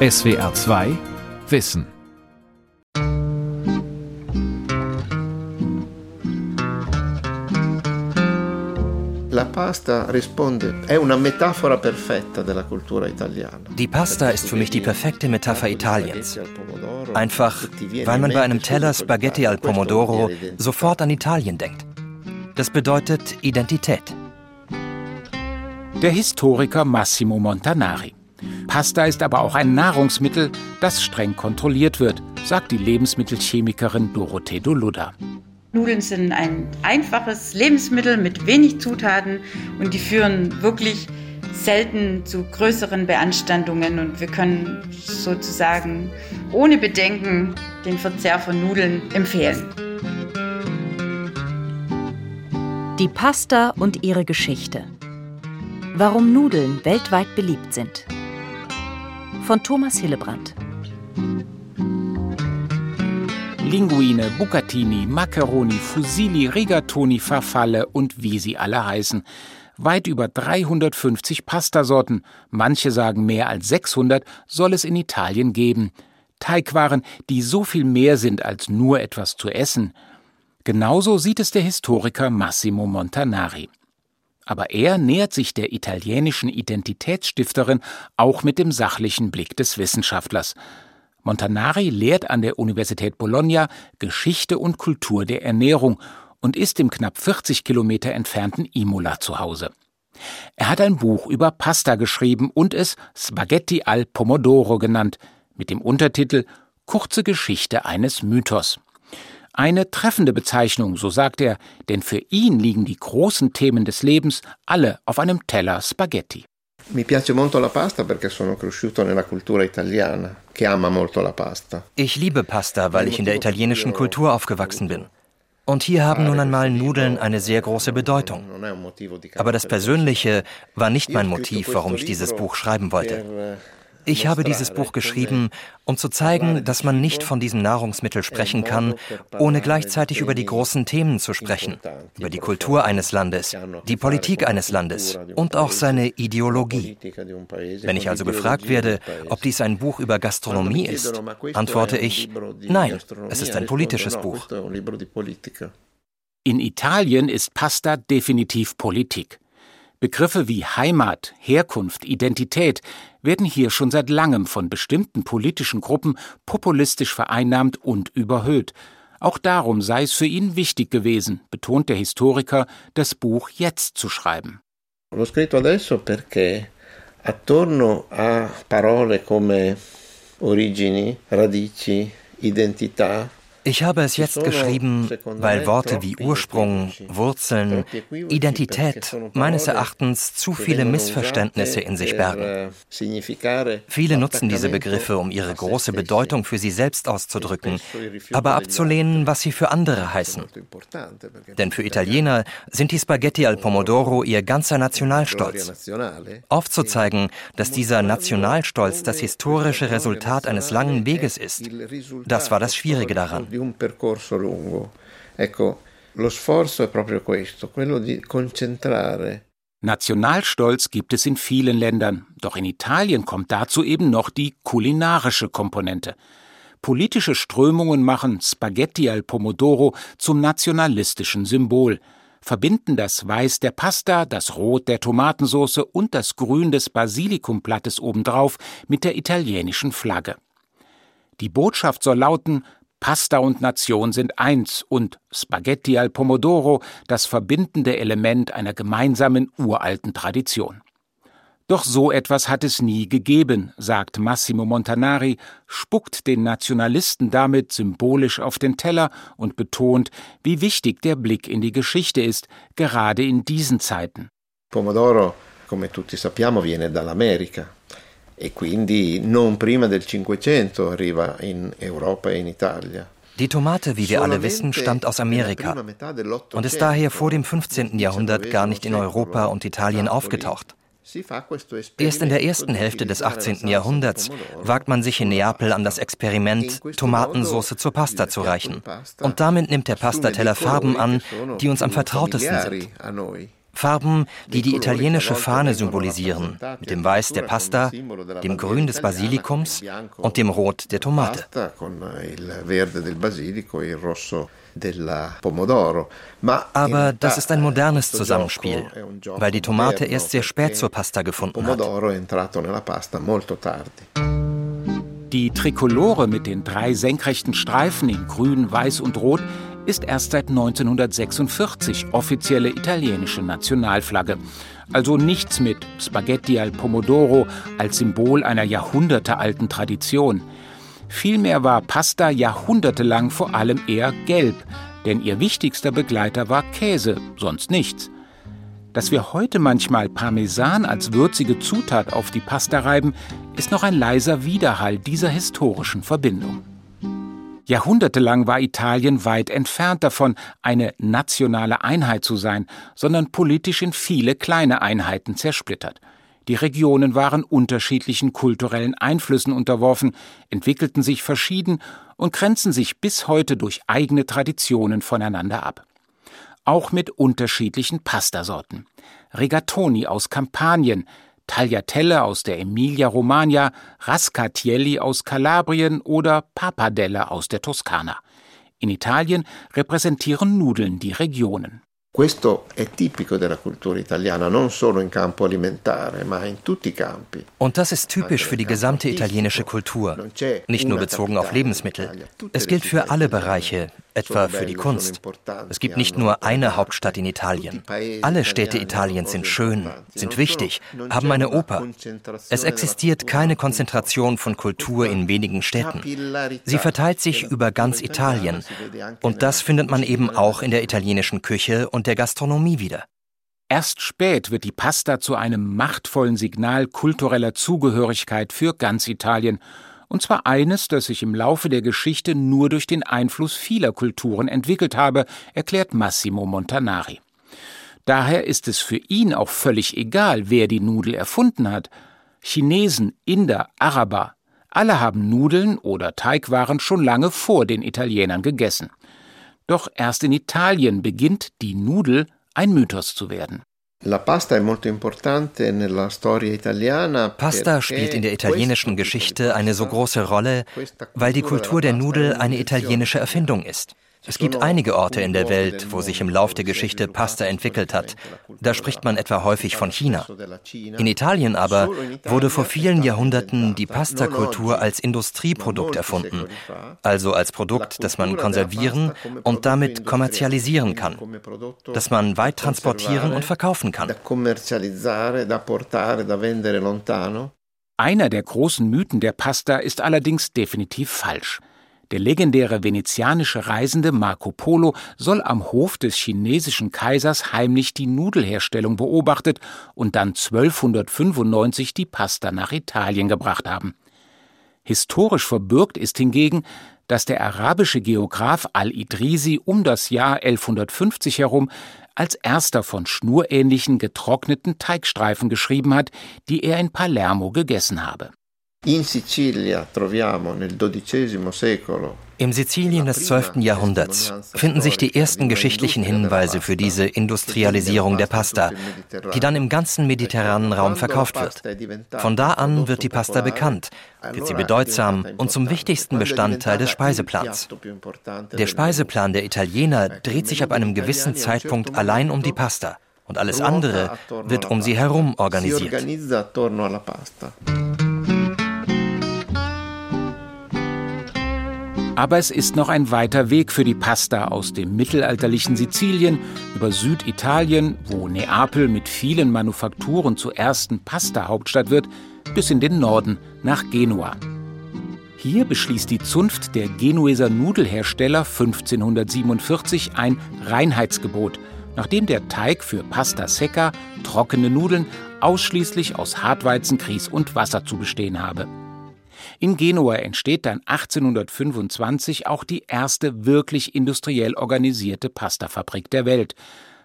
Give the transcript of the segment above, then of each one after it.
SWR 2 Wissen. La pasta risponde, è una metafora perfetta della cultura italiana. Die Pasta ist für mich die perfekte Metapher Italiens. Einfach, weil man bei einem Teller Spaghetti al Pomodoro sofort an Italien denkt. Das bedeutet Identität. Der Historiker Massimo Montanari. Pasta ist aber auch ein Nahrungsmittel, das streng kontrolliert wird, sagt die Lebensmittelchemikerin Dorothee Doluda. Nudeln sind ein einfaches Lebensmittel mit wenig Zutaten und die führen wirklich selten zu größeren Beanstandungen und wir können sozusagen ohne Bedenken den Verzehr von Nudeln empfehlen. Die Pasta und ihre Geschichte. Warum Nudeln weltweit beliebt sind. Von Thomas Hillebrand. Linguine, Bucatini, Macaroni, Fusilli, Rigatoni, Farfalle und wie sie alle heißen. Weit über 350 Pastasorten, manche sagen mehr als 600, soll es in Italien geben. Teigwaren, die so viel mehr sind als nur etwas zu essen. Genauso sieht es der Historiker Massimo Montanari. Aber er nähert sich der italienischen Identitätsstifterin auch mit dem sachlichen Blick des Wissenschaftlers. Montanari lehrt an der Universität Bologna Geschichte und Kultur der Ernährung und ist im knapp 40 Kilometer entfernten Imola zu Hause. Er hat ein Buch über Pasta geschrieben und es Spaghetti al Pomodoro genannt, mit dem Untertitel Kurze Geschichte eines Mythos. Eine treffende Bezeichnung, so sagt er, denn für ihn liegen die großen Themen des Lebens alle auf einem Teller Spaghetti. Ich liebe Pasta, weil ich in der italienischen Kultur aufgewachsen bin. Und hier haben nun einmal Nudeln eine sehr große Bedeutung. Aber das Persönliche war nicht mein Motiv, warum ich dieses Buch schreiben wollte. Ich habe dieses Buch geschrieben, um zu zeigen, dass man nicht von diesem Nahrungsmittel sprechen kann, ohne gleichzeitig über die großen Themen zu sprechen, über die Kultur eines Landes, die Politik eines Landes und auch seine Ideologie. Wenn ich also gefragt werde, ob dies ein Buch über Gastronomie ist, antworte ich, nein, es ist ein politisches Buch. In Italien ist Pasta definitiv Politik. Begriffe wie Heimat, Herkunft, Identität werden hier schon seit langem von bestimmten politischen Gruppen populistisch vereinnahmt und überhöht. Auch darum sei es für ihn wichtig gewesen, betont der Historiker, das Buch jetzt zu schreiben. L'ho scritto adesso perché attorno a parole come origini, radici, identità ich habe es jetzt geschrieben, weil Worte wie Ursprung, Wurzeln, Identität meines Erachtens zu viele Missverständnisse in sich bergen. Viele nutzen diese Begriffe, um ihre große Bedeutung für sie selbst auszudrücken, aber abzulehnen, was sie für andere heißen. Denn für Italiener sind die Spaghetti al Pomodoro ihr ganzer Nationalstolz. Aufzuzeigen, dass dieser Nationalstolz das historische Resultat eines langen Weges ist, das war das Schwierige daran un percorso lungo. Ecco, lo sforzo è proprio questo, quello di concentrare Nationalstolz gibt es in vielen Ländern, doch in Italien kommt dazu eben noch die kulinarische Komponente. Politische Strömungen machen Spaghetti al Pomodoro zum nationalistischen Symbol, verbinden das Weiß der Pasta, das Rot der Tomatensauce und das Grün des Basilikumblattes obendrauf mit der italienischen Flagge. Die Botschaft soll lauten Pasta und Nation sind eins und Spaghetti al Pomodoro das verbindende Element einer gemeinsamen uralten Tradition. Doch so etwas hat es nie gegeben, sagt Massimo Montanari, spuckt den Nationalisten damit symbolisch auf den Teller und betont, wie wichtig der Blick in die Geschichte ist, gerade in diesen Zeiten. Pomodoro, come tutti sappiamo, viene dall'America e quindi non prima del Cinquecento arriva in Europa e in Italia. Die Tomate, wie wir alle wissen, stammt aus Amerika und ist daher vor dem 15. Jahrhundert gar nicht in Europa und Italien aufgetaucht. Erst in der ersten Hälfte des 18. Jahrhunderts wagt man sich in Neapel an das Experiment, Tomatensauce zur Pasta zu reichen. Und damit nimmt der Pastateller Farben an, die uns am vertrautesten sind. Farben, die die italienische Fahne symbolisieren, mit dem Weiß der Pasta, dem Grün des Basilikums und dem Rot der Tomate. Aber das ist ein modernes Zusammenspiel, weil die Tomate erst sehr spät zur Pasta gefunden hat. Die Trikolore mit den drei senkrechten Streifen in Grün, Weiß und Rot ist erst seit 1946 offizielle italienische Nationalflagge. Also nichts mit Spaghetti al Pomodoro als Symbol einer jahrhundertealten Tradition. Vielmehr war Pasta jahrhundertelang vor allem eher gelb, denn ihr wichtigster Begleiter war Käse, sonst nichts. Dass wir heute manchmal Parmesan als würzige Zutat auf die Pasta reiben, ist noch ein leiser Widerhall dieser historischen Verbindung. Jahrhundertelang war Italien weit entfernt davon, eine nationale Einheit zu sein, sondern politisch in viele kleine Einheiten zersplittert. Die Regionen waren unterschiedlichen kulturellen Einflüssen unterworfen, entwickelten sich verschieden und grenzen sich bis heute durch eigene Traditionen voneinander ab. Auch mit unterschiedlichen Pastasorten. Rigatoni aus Kampanien, Tagliatelle aus der Emilia-Romagna, Rascatielli aus Kalabrien oder Pappardelle aus der Toskana. In Italien repräsentieren Nudeln die Regionen. Questo è tipico della cultura italiana, non solo in campo alimentare, ma in tutti i campi. Und das ist typisch für die gesamte italienische Kultur, nicht nur bezogen auf Lebensmittel. Es gilt für alle Bereiche, etwa für die Kunst. Es gibt nicht nur eine Hauptstadt in Italien. Alle Städte Italiens sind schön, sind wichtig, haben eine Oper. Es existiert keine Konzentration von Kultur in wenigen Städten. Sie verteilt sich über ganz Italien. Und das findet man eben auch in der italienischen Küche und der Gastronomie wieder. Erst spät wird die Pasta zu einem machtvollen Signal kultureller Zugehörigkeit für ganz Italien, und zwar eines, das sich im Laufe der Geschichte nur durch den Einfluss vieler Kulturen entwickelt habe, erklärt Massimo Montanari. Daher ist es für ihn auch völlig egal, wer die Nudel erfunden hat. Chinesen, Inder, Araber, alle haben Nudeln oder Teigwaren schon lange vor den Italienern gegessen. Doch erst in Italien beginnt die Nudel ein Mythos zu werden. Pasta spielt in der italienischen Geschichte eine so große Rolle, weil die Kultur der Nudel eine italienische Erfindung ist. Es gibt einige Orte in der Welt, wo sich im Lauf der Geschichte Pasta entwickelt hat. Da spricht man etwa häufig von China. In Italien aber wurde vor vielen Jahrhunderten die Pastakultur als Industrieprodukt erfunden, also als Produkt, das man konservieren und damit kommerzialisieren kann, das man weit transportieren und verkaufen kann. Einer der großen Mythen der Pasta ist allerdings definitiv falsch. Der legendäre venezianische Reisende Marco Polo soll am Hof des chinesischen Kaisers heimlich die Nudelherstellung beobachtet und dann 1295 die Pasta nach Italien gebracht haben. Historisch verbürgt ist hingegen, dass der arabische Geograph Al-Idrisi um das Jahr 1150 herum als erster von schnurähnlichen getrockneten Teigstreifen geschrieben hat, die er in Palermo gegessen habe. In Sicilia troviamo nel XII secolo im Sizilien des 12. Jahrhunderts finden sich die ersten geschichtliche Hinweise für diese Industrialisierung der Pasta, die dann im ganzen mediterranen Raum verkauft wird. Von da an wird die Pasta bekannt, wird sie bedeutsam und zum wichtigsten Bestandteil des Speiseplans. Der Speiseplan der Italiener dreht sich ab einem gewissen Zeitpunkt allein um die Pasta und alles andere wird um sie herum organisiert. Aber es ist noch ein weiter Weg für die Pasta aus dem mittelalterlichen Sizilien über Süditalien, wo Neapel mit vielen Manufakturen zur ersten Pasta-Hauptstadt wird, bis in den Norden nach Genua. Hier beschließt die Zunft der Genueser Nudelhersteller 1547 ein Reinheitsgebot, nachdem der Teig für Pasta Secca, trockene Nudeln, ausschließlich aus Hartweizen, Grieß und Wasser zu bestehen habe. In Genua entsteht dann 1825 auch die erste wirklich industriell organisierte Pastafabrik der Welt.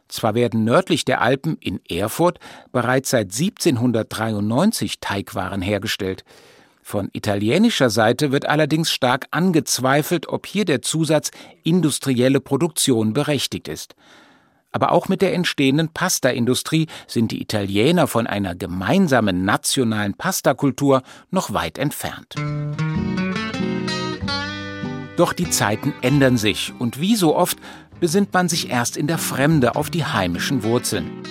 Zwar werden nördlich der Alpen in Erfurt bereits seit 1793 Teigwaren hergestellt. Von italienischer Seite wird allerdings stark angezweifelt, ob hier der Zusatz industrielle Produktion berechtigt ist. Aber auch mit der entstehenden Pasta-Industrie sind die Italiener von einer gemeinsamen nationalen Pastakultur noch weit entfernt. Doch die Zeiten ändern sich und wie so oft besinnt man sich erst in der Fremde auf die heimischen Wurzeln.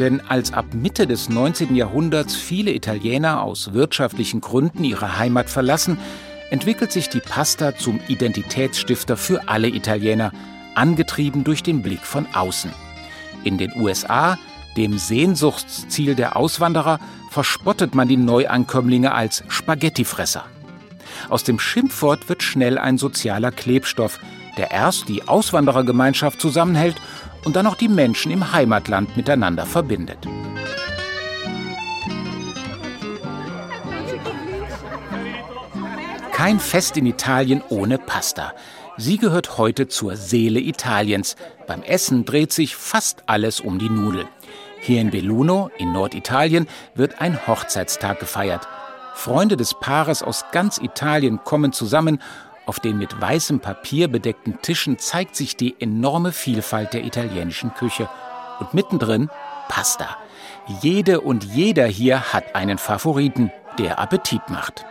Denn als ab Mitte des 19. Jahrhunderts viele Italiener aus wirtschaftlichen Gründen ihre Heimat verlassen, entwickelt sich die Pasta zum Identitätsstifter für alle Italiener, angetrieben durch den Blick von außen. In den USA, dem Sehnsuchtsziel der Auswanderer, verspottet man die Neuankömmlinge als Spaghettifresser. Aus dem Schimpfwort wird schnell ein sozialer Klebstoff, der erst die Auswanderergemeinschaft zusammenhält und dann auch die Menschen im Heimatland miteinander verbindet. Kein Fest in Italien ohne Pasta. Sie gehört heute zur Seele Italiens. Beim Essen dreht sich fast alles um die Nudel. Hier in Belluno, in Norditalien, wird ein Hochzeitstag gefeiert. Freunde des Paares aus ganz Italien kommen zusammen. Auf den mit weißem Papier bedeckten Tischen zeigt sich die enorme Vielfalt der italienischen Küche. Und mittendrin Pasta. Jede und jeder hier hat einen Favoriten, der Appetit macht.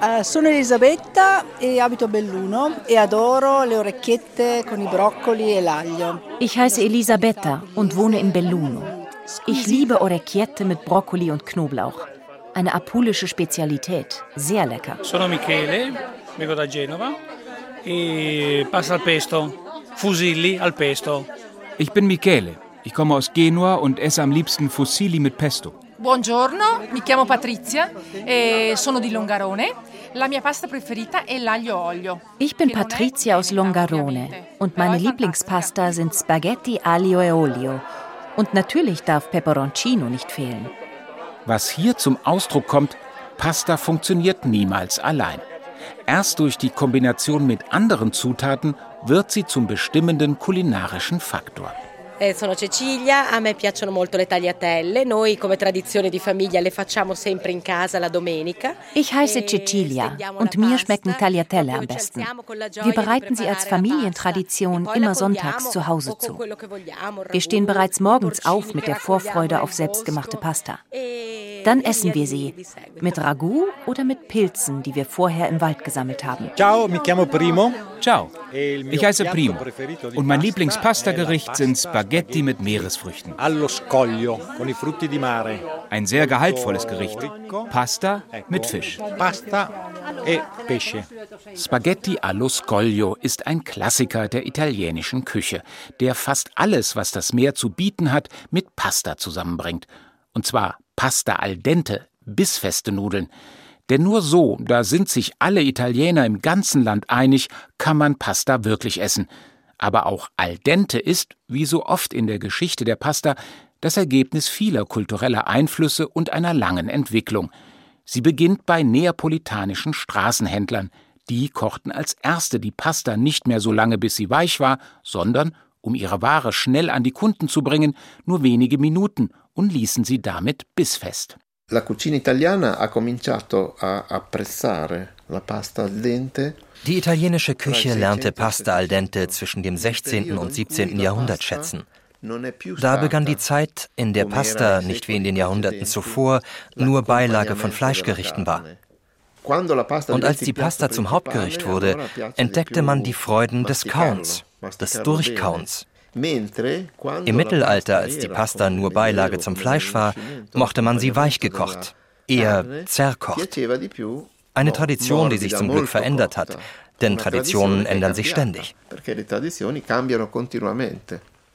Uh, sono Elisabetta e abito a Belluno e adoro le orecchiette con i broccoli e l'aglio. Ich heiße Elisabetta und wohne in Belluno. Ich liebe Orecchiette mit Brokkoli und Knoblauch. Eine apulische Spezialität, sehr lecker. Sono Michele, vengo da Genova e pasta al pesto, fusilli al pesto. Ich bin Michele. Ich komme aus Genua und esse am liebsten Fusilli mit Pesto. Buongiorno, mi chiamo Patrizia e sono di Longarone. La mia pasta preferita è l'aglio olio. Ich bin Patrizia aus Longarone und meine Lieblingspasta sind Spaghetti aglio e olio. Und natürlich darf Peperoncino nicht fehlen. Was hier zum Ausdruck kommt, Pasta funktioniert niemals allein. Erst durch die Kombination mit anderen Zutaten wird sie zum bestimmenden kulinarischen Faktor. Eh, sono Cecilia, a me piacciono molto le tagliatelle, noi come tradizione di famiglia le facciamo sempre in casa la domenica. Ich heiße Cecilia und mir schmecken Tagliatelle am besten. Wir bereiten sie als Familientradition immer sonntags zu Hause zu. Wir stehen bereits morgens auf mit der Vorfreude auf selbstgemachte Pasta. Dann essen wir sie mit Ragout oder mit Pilzen, die wir vorher im Wald gesammelt haben. Ciao, mi chiamo Primo. Ciao, ich heiße Primo und mein Lieblingspastagericht sind Spaghetti mit Meeresfrüchten. Allo scoglio con i frutti di mare. Ein sehr gehaltvolles Gericht. Pasta mit Fisch. Pasta e pesce. Spaghetti allo scoglio ist ein Klassiker der italienischen Küche, der fast alles, was das Meer zu bieten hat, mit Pasta zusammenbringt. Und zwar Pasta al dente, bissfeste Nudeln. Denn nur so, da sind sich alle Italiener im ganzen Land einig, kann man Pasta wirklich essen. Aber auch al dente ist, wie so oft in der Geschichte der Pasta, das Ergebnis vieler kultureller Einflüsse und einer langen Entwicklung. Sie beginnt bei neapolitanischen Straßenhändlern. Die kochten als erste die Pasta nicht mehr so lange, bis sie weich war, sondern, um ihre Ware schnell an die Kunden zu bringen, nur wenige Minuten und ließen sie damit bissfest. La cucina italiana ha cominciato a apprezzare la pasta al dente die italienische Küche lernte Pasta al dente zwischen dem 16. und 17. Jahrhundert schätzen. Da begann die Zeit, in der Pasta, nicht wie in den Jahrhunderten zuvor, nur Beilage von Fleischgerichten war. Und als die Pasta zum Hauptgericht wurde, entdeckte man die Freuden des Kauens, des Durchkauens. Im Mittelalter, als die Pasta nur Beilage zum Fleisch war, mochte man sie weich gekocht, eher zerkocht. Eine Tradition, die sich zum Glück verändert hat, denn Traditionen ändern sich ständig.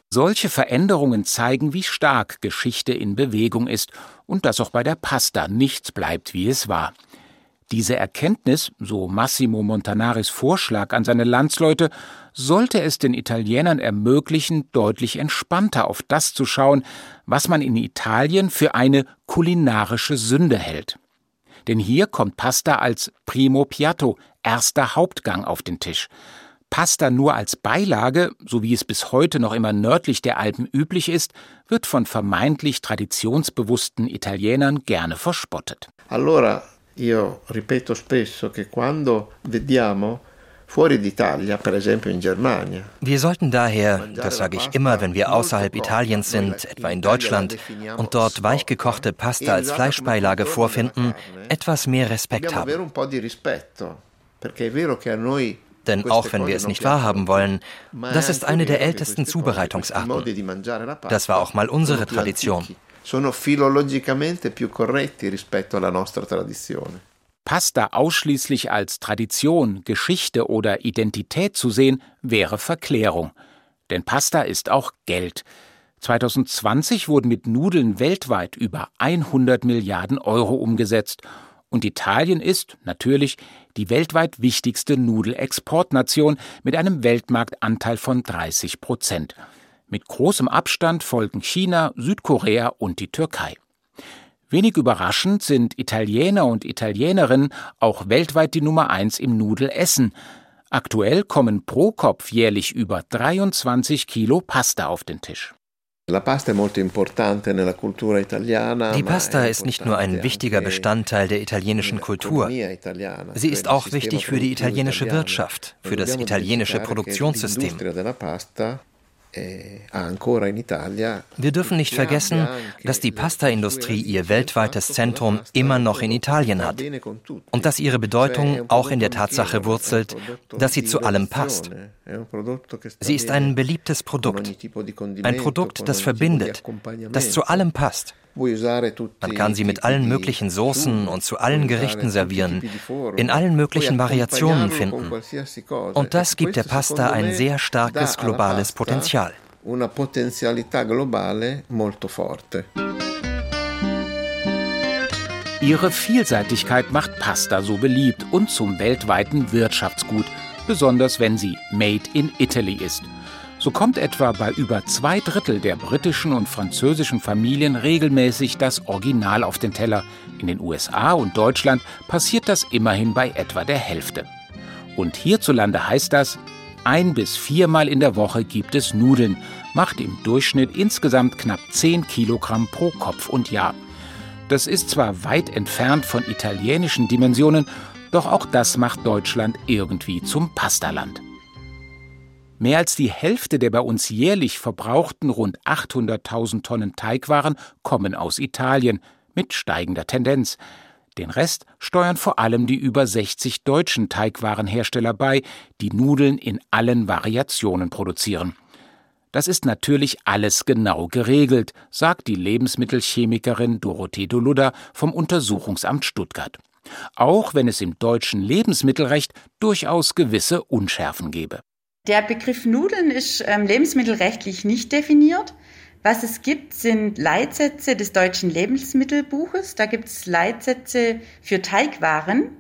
Solche Veränderungen zeigen, wie stark Geschichte in Bewegung ist und dass auch bei der Pasta nichts bleibt, wie es war. Diese Erkenntnis, so Massimo Montanaris Vorschlag an seine Landsleute, sollte es den Italienern ermöglichen, deutlich entspannter auf das zu schauen, was man in Italien für eine kulinarische Sünde hält. Denn hier kommt Pasta als Primo Piatto, erster Hauptgang auf den Tisch. Pasta nur als Beilage, so wie es bis heute noch immer nördlich der Alpen üblich ist, wird von vermeintlich traditionsbewussten Italienern gerne verspottet. Allora, io ripeto spesso che quando vediamo Wir sollten daher, das sage ich immer, wenn wir außerhalb Italiens sind, etwa in Deutschland, und dort weichgekochte Pasta als Fleischbeilage vorfinden, etwas mehr Respekt haben. Denn auch wenn wir es nicht wahrhaben wollen, das ist eine der ältesten Zubereitungsarten. Das war auch mal unsere Tradition. Sono filologicamente più corretti rispetto alla nostra tradizione. Pasta ausschließlich als Tradition, Geschichte oder Identität zu sehen, wäre Verklärung. Denn Pasta ist auch Geld. 2020 wurden mit Nudeln weltweit über 100 Milliarden Euro umgesetzt. Und Italien ist, natürlich, die weltweit wichtigste Nudelexportnation mit einem Weltmarktanteil von 30 Prozent. Mit großem Abstand folgen China, Südkorea und die Türkei. Wenig überraschend sind Italiener und Italienerinnen auch weltweit die Nummer eins im Nudelessen. Aktuell kommen pro Kopf jährlich über 23 Kilo Pasta auf den Tisch. Die Pasta ist nicht nur ein wichtiger Bestandteil der italienischen Kultur, sie ist auch wichtig für die italienische Wirtschaft, für das italienische Produktionssystem. Eh, Wir dürfen nicht vergessen, dass die Pasta-Industrie ihr weltweites Zentrum immer noch in Italien hat und dass ihre Bedeutung auch in der Tatsache wurzelt, dass sie zu allem passt. Sie ist ein beliebtes Produkt, ein Produkt, das verbindet, das zu allem passt. Man kann sie mit allen möglichen Soßen und zu allen Gerichten servieren, in allen möglichen Variationen finden. Und das gibt der Pasta ein sehr starkes globales Potenzial. Una potenzialità globale molto forte. Ihre Vielseitigkeit macht Pasta so beliebt und zum weltweiten Wirtschaftsgut, besonders wenn sie Made in Italy ist. So kommt etwa bei über zwei Drittel der britischen und französischen Familien regelmäßig das Original auf den Teller. In den USA und Deutschland passiert das immerhin bei etwa der Hälfte. Und hierzulande heißt das, ein bis viermal in der Woche gibt es Nudeln, macht im Durchschnitt insgesamt knapp 10 Kilogramm pro Kopf und Jahr. Das ist zwar weit entfernt von italienischen Dimensionen, doch auch das macht Deutschland irgendwie zum Pastaland. Mehr als die Hälfte der bei uns jährlich verbrauchten rund 800.000 Tonnen Teigwaren kommen aus Italien, mit steigender Tendenz. Den Rest steuern vor allem die über 60 deutschen Teigwarenhersteller bei, die Nudeln in allen Variationen produzieren. Das ist natürlich alles genau geregelt, sagt die Lebensmittelchemikerin Dorothee Doluda vom Untersuchungsamt Stuttgart. Auch wenn es im deutschen Lebensmittelrecht durchaus gewisse Unschärfen gebe. Der Begriff Nudeln ist ähm, lebensmittelrechtlich nicht definiert. Was es gibt, sind Leitsätze des deutschen Lebensmittelbuches. Da gibt es Leitsätze für Teigwaren.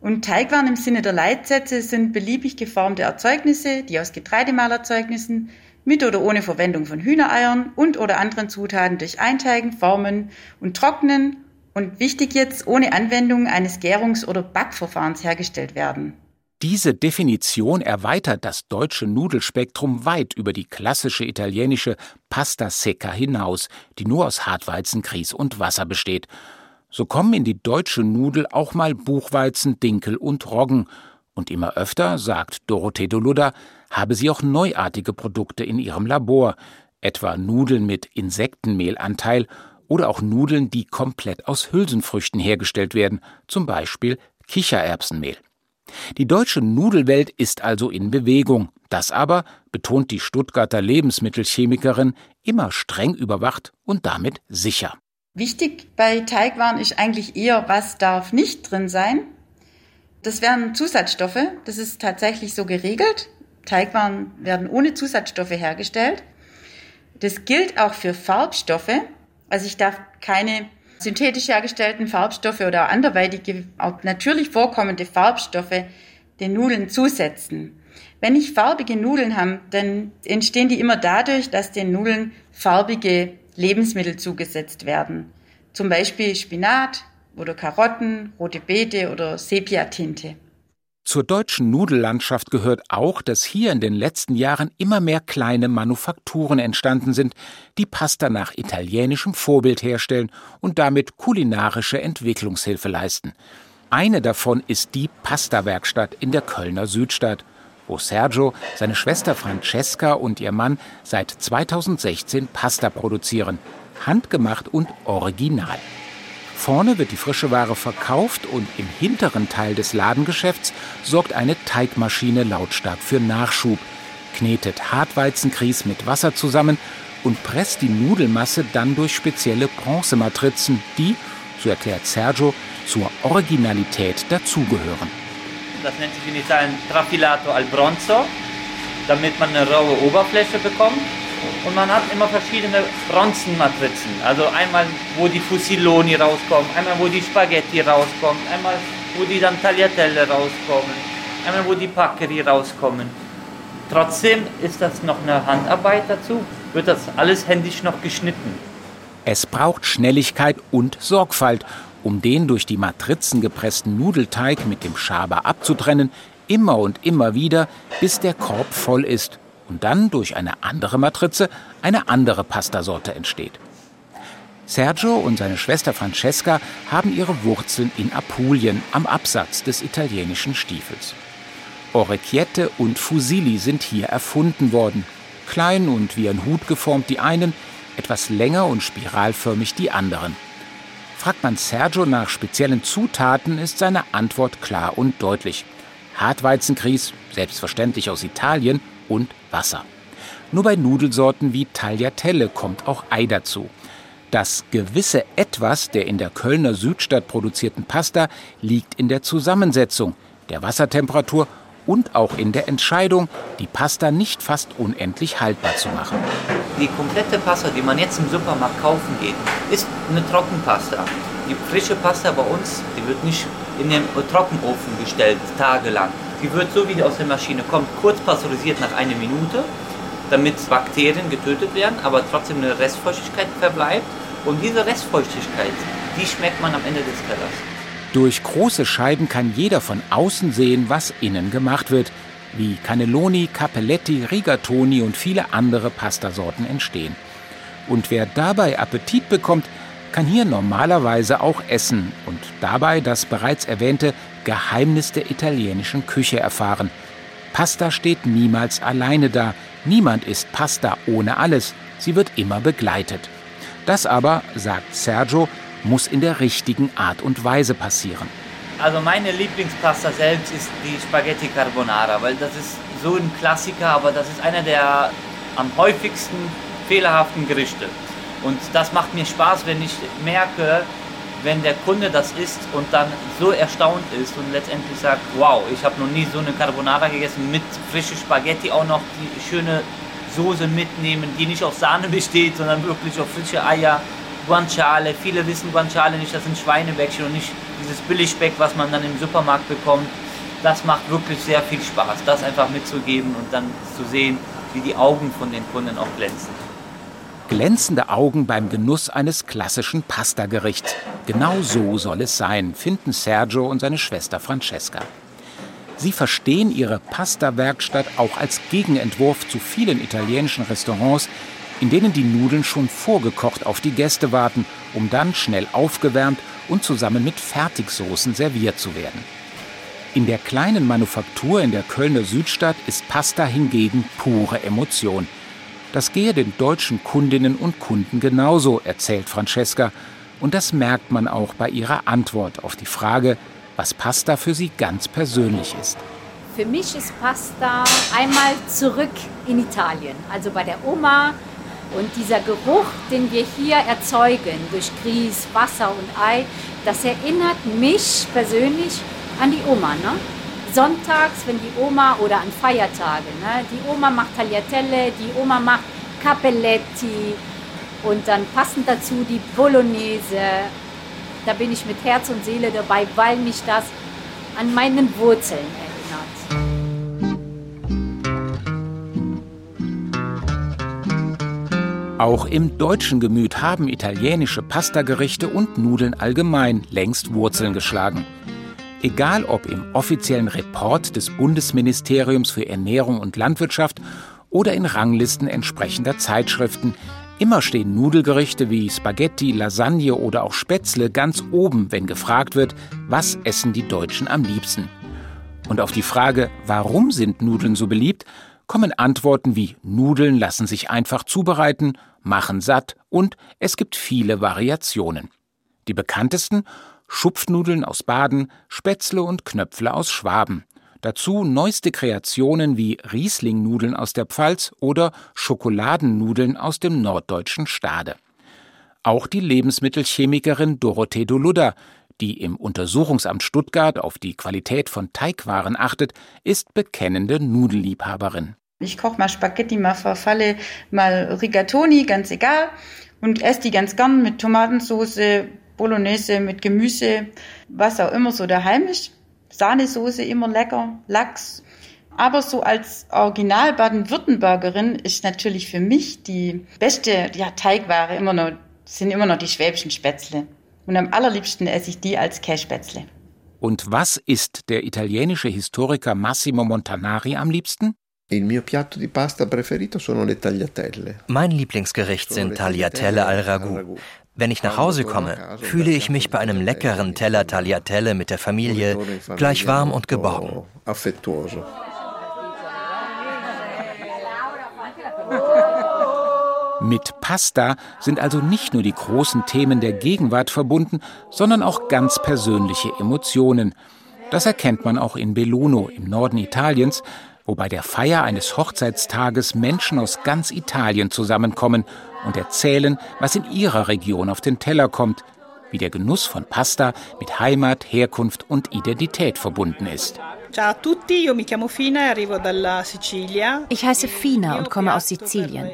Und Teigwaren im Sinne der Leitsätze sind beliebig geformte Erzeugnisse, die aus Getreidemahlerzeugnissen mit oder ohne Verwendung von Hühnereiern und oder anderen Zutaten durch Einteigen, Formen und Trocknen und wichtig jetzt ohne Anwendung eines Gärungs- oder Backverfahrens hergestellt werden. Diese Definition erweitert das deutsche Nudelspektrum weit über die klassische italienische Pasta secca hinaus, die nur aus Hartweizen, Grieß und Wasser besteht. So kommen in die deutsche Nudel auch mal Buchweizen, Dinkel und Roggen. Und immer öfter, sagt Dorothee Doluda, habe sie auch neuartige Produkte in ihrem Labor, etwa Nudeln mit Insektenmehlanteil oder auch Nudeln, die komplett aus Hülsenfrüchten hergestellt werden, zum Beispiel Kichererbsenmehl. Die deutsche Nudelwelt ist also in Bewegung, das aber, betont die Stuttgarter Lebensmittelchemikerin, immer streng überwacht und damit sicher. Wichtig bei Teigwaren ist eigentlich eher, was darf nicht drin sein. Das wären Zusatzstoffe, das ist tatsächlich so geregelt. Teigwaren werden ohne Zusatzstoffe hergestellt. Das gilt auch für Farbstoffe. Also ich darf keine synthetisch hergestellten Farbstoffe oder anderweitige, auch natürlich vorkommende Farbstoffe den Nudeln zusetzen. Wenn ich farbige Nudeln habe, dann entstehen die immer dadurch, dass den Nudeln farbige Lebensmittel zugesetzt werden. Zum Beispiel Spinat oder Karotten, rote Beete oder Sepiatinte. Zur deutschen Nudellandschaft gehört auch, dass hier in den letzten Jahren immer mehr kleine Manufakturen entstanden sind, die Pasta nach italienischem Vorbild herstellen und damit kulinarische Entwicklungshilfe leisten. Eine davon ist die Pasta-Werkstatt in der Kölner Südstadt, wo Sergio, seine Schwester Francesca und ihr Mann seit 2016 Pasta produzieren. Handgemacht und original. Vorne wird die frische Ware verkauft und im hinteren Teil des Ladengeschäfts sorgt eine Teigmaschine lautstark für Nachschub, knetet Hartweizenkries mit Wasser zusammen und presst die Nudelmasse dann durch spezielle Bronzematrizen, die, so erklärt Sergio, zur Originalität dazugehören. Das nennt sich in Italien Trafilato al Bronzo, damit man eine raue Oberfläche bekommt. Und man hat immer verschiedene Bronzenmatrizen. Also einmal, wo die Fusiloni rauskommen, einmal, wo die Spaghetti rauskommen, einmal, wo die dann Tagliatelle rauskommen, einmal, wo die Paccheri rauskommen. Trotzdem ist das noch eine Handarbeit dazu, wird das alles händisch noch geschnitten. Es braucht Schnelligkeit und Sorgfalt, um den durch die Matrizen gepressten Nudelteig mit dem Schaber abzutrennen, immer und immer wieder, bis der Korb voll ist und dann durch eine andere Matrize eine andere Pastasorte entsteht. Sergio und seine Schwester Francesca haben ihre Wurzeln in Apulien am Absatz des italienischen Stiefels. Orecchiette und Fusilli sind hier erfunden worden. Klein und wie ein Hut geformt die einen, etwas länger und spiralförmig die anderen. Fragt man Sergio nach speziellen Zutaten, ist seine Antwort klar und deutlich. Hartweizenkries, selbstverständlich aus Italien, und Wasser. Nur bei Nudelsorten wie Tagliatelle kommt auch Ei dazu. Das gewisse Etwas der in der Kölner Südstadt produzierten Pasta liegt in der Zusammensetzung, der Wassertemperatur und auch in der Entscheidung, die Pasta nicht fast unendlich haltbar zu machen. Die komplette Pasta, die man jetzt im Supermarkt kaufen geht, ist eine Trockenpasta. Die frische Pasta bei uns, die wird nicht in den Trockenofen gestellt, tagelang. Die wird so wie die aus der Maschine kommt, kurz pasteurisiert nach einer Minute, damit Bakterien getötet werden, aber trotzdem eine Restfeuchtigkeit verbleibt. Und diese Restfeuchtigkeit, die schmeckt man am Ende des Tellers. Durch große Scheiben kann jeder von außen sehen, was innen gemacht wird, wie Cannelloni, Cappelletti, Rigatoni und viele andere Pastasorten entstehen. Und wer dabei Appetit bekommt, kann hier normalerweise auch essen und dabei das bereits erwähnte Geheimnis der italienischen Küche erfahren. Pasta steht niemals alleine da. Niemand isst Pasta ohne alles. Sie wird immer begleitet. Das aber, sagt Sergio, muss in der richtigen Art und Weise passieren. Also meine Lieblingspasta selbst ist die Spaghetti Carbonara, weil das ist so ein Klassiker, aber das ist einer der am häufigsten fehlerhaften Gerichte. Und das macht mir Spaß, wenn ich merke, wenn der Kunde das isst und dann so erstaunt ist und letztendlich sagt, wow, ich habe noch nie so eine Carbonara gegessen mit frische Spaghetti, auch noch die schöne Soße mitnehmen, die nicht aus Sahne besteht, sondern wirklich auf frische Eier, Guanciale. Viele wissen Guanciale nicht, das sind Schweinebäckchen und nicht dieses Billigspeck, was man dann im Supermarkt bekommt. Das macht wirklich sehr viel Spaß, das einfach mitzugeben und dann zu sehen, wie die Augen von den Kunden auch glänzen. Glänzende Augen beim Genuss eines klassischen Pasta-Gerichts. Genau so soll es sein, finden Sergio und seine Schwester Francesca. Sie verstehen ihre Pasta-Werkstatt auch als Gegenentwurf zu vielen italienischen Restaurants, in denen die Nudeln schon vorgekocht auf die Gäste warten, um dann schnell aufgewärmt und zusammen mit Fertigsoßen serviert zu werden. In der kleinen Manufaktur in der Kölner Südstadt ist Pasta hingegen pure Emotion – das gehe den deutschen Kundinnen und Kunden genauso, erzählt Francesca. Und das merkt man auch bei ihrer Antwort auf die Frage, was Pasta für sie ganz persönlich ist. Für mich ist Pasta einmal zurück in Italien, also bei der Oma. Und dieser Geruch, den wir hier erzeugen durch Grieß, Wasser und Ei, das erinnert mich persönlich an die Oma. Ne? sonntags, wenn die Oma oder an Feiertage, ne, die Oma macht Tagliatelle, die Oma macht Capelletti und dann passend dazu die Bolognese. Da bin ich mit Herz und Seele dabei, weil mich das an meinen Wurzeln erinnert. Auch im deutschen Gemüt haben italienische Pastagerichte und Nudeln allgemein längst Wurzeln geschlagen. Egal ob im offiziellen Report des Bundesministeriums für Ernährung und Landwirtschaft oder in Ranglisten entsprechender Zeitschriften, Immer stehen Nudelgerichte wie Spaghetti, Lasagne oder auch Spätzle ganz oben, wenn gefragt wird, was essen die Deutschen am liebsten. Und auf die Frage, warum sind Nudeln so beliebt, kommen Antworten wie Nudeln lassen sich einfach zubereiten, machen satt und es gibt viele Variationen. Die bekanntesten Schupfnudeln aus Baden, Spätzle und Knöpfle aus Schwaben. Dazu neueste Kreationen wie Rieslingnudeln aus der Pfalz oder Schokoladennudeln aus dem norddeutschen Stade. Auch die Lebensmittelchemikerin Dorothee Doluda, die im Untersuchungsamt Stuttgart auf die Qualität von Teigwaren achtet, ist bekennende Nudelliebhaberin. Ich koche mal Spaghetti, mal Farfalle, mal Rigatoni, ganz egal. Und esse die ganz gern mit Tomatensauce, Bolognese, mit Gemüse, was auch immer so daheim ist. Sahnesoße immer lecker, Lachs. Aber so als Original Baden-Württembergerin ist natürlich für mich die beste ja, Teigware immer noch, sind immer noch die schwäbischen Spätzle. Und am allerliebsten esse ich die als Kässpätzle. Und was ist der italienische Historiker Massimo Montanari am liebsten? Mein Lieblingsgericht sind Tagliatelle al Ragout. Wenn ich nach Hause komme, fühle ich mich bei einem leckeren Teller Tagliatelle mit der Familie gleich warm und geborgen. Mit Pasta sind also nicht nur die großen Themen der Gegenwart verbunden, sondern auch ganz persönliche Emotionen. Das erkennt man auch in Belluno im Norden Italiens, wo bei der Feier eines Hochzeitstages Menschen aus ganz Italien zusammenkommen und erzählen, was in ihrer Region auf den Teller kommt, wie der Genuss von Pasta mit Heimat, Herkunft und Identität verbunden ist. Ciao a tutti, io mi chiamo Fina e arrivo dalla Sicilia. Ich heiße Fina und komme aus Sizilien.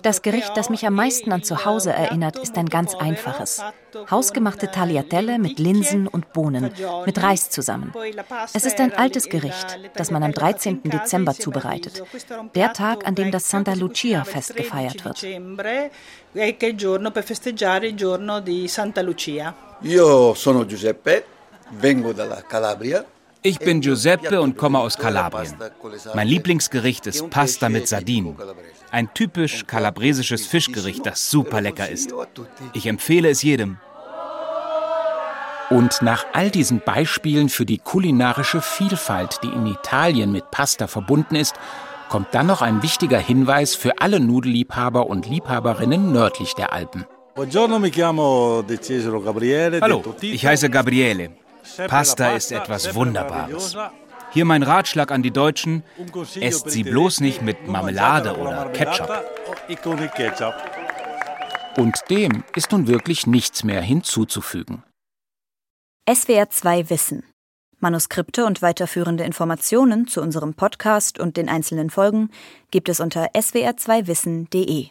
Das Gericht, das mich am meisten an zu Hause erinnert, ist ein ganz einfaches. Hausgemachte Tagliatelle mit Linsen und Bohnen, mit Reis zusammen. Es ist ein altes Gericht, das man am 13. Dezember zubereitet. Der Tag, an dem das Santa Lucia Fest gefeiert wird. Io sono Giuseppe, vengo dalla Calabria. Ich bin Giuseppe und komme aus Kalabrien. Mein Lieblingsgericht ist Pasta mit Sardinen. Ein typisch kalabresisches Fischgericht, das super lecker ist. Ich empfehle es jedem. Und nach all diesen Beispielen für die kulinarische Vielfalt, die in Italien mit Pasta verbunden ist, kommt dann noch ein wichtiger Hinweis für alle Nudelliebhaber und Liebhaberinnen nördlich der Alpen. Hallo, ich heiße Gabriele. Pasta ist etwas Wunderbares. Hier mein Ratschlag an die Deutschen, esst sie bloß nicht mit Marmelade oder Ketchup. Und dem ist nun wirklich nichts mehr hinzuzufügen. SWR 2 Wissen. Manuskripte und weiterführende Informationen zu unserem Podcast und den einzelnen Folgen gibt es unter swr2wissen.de.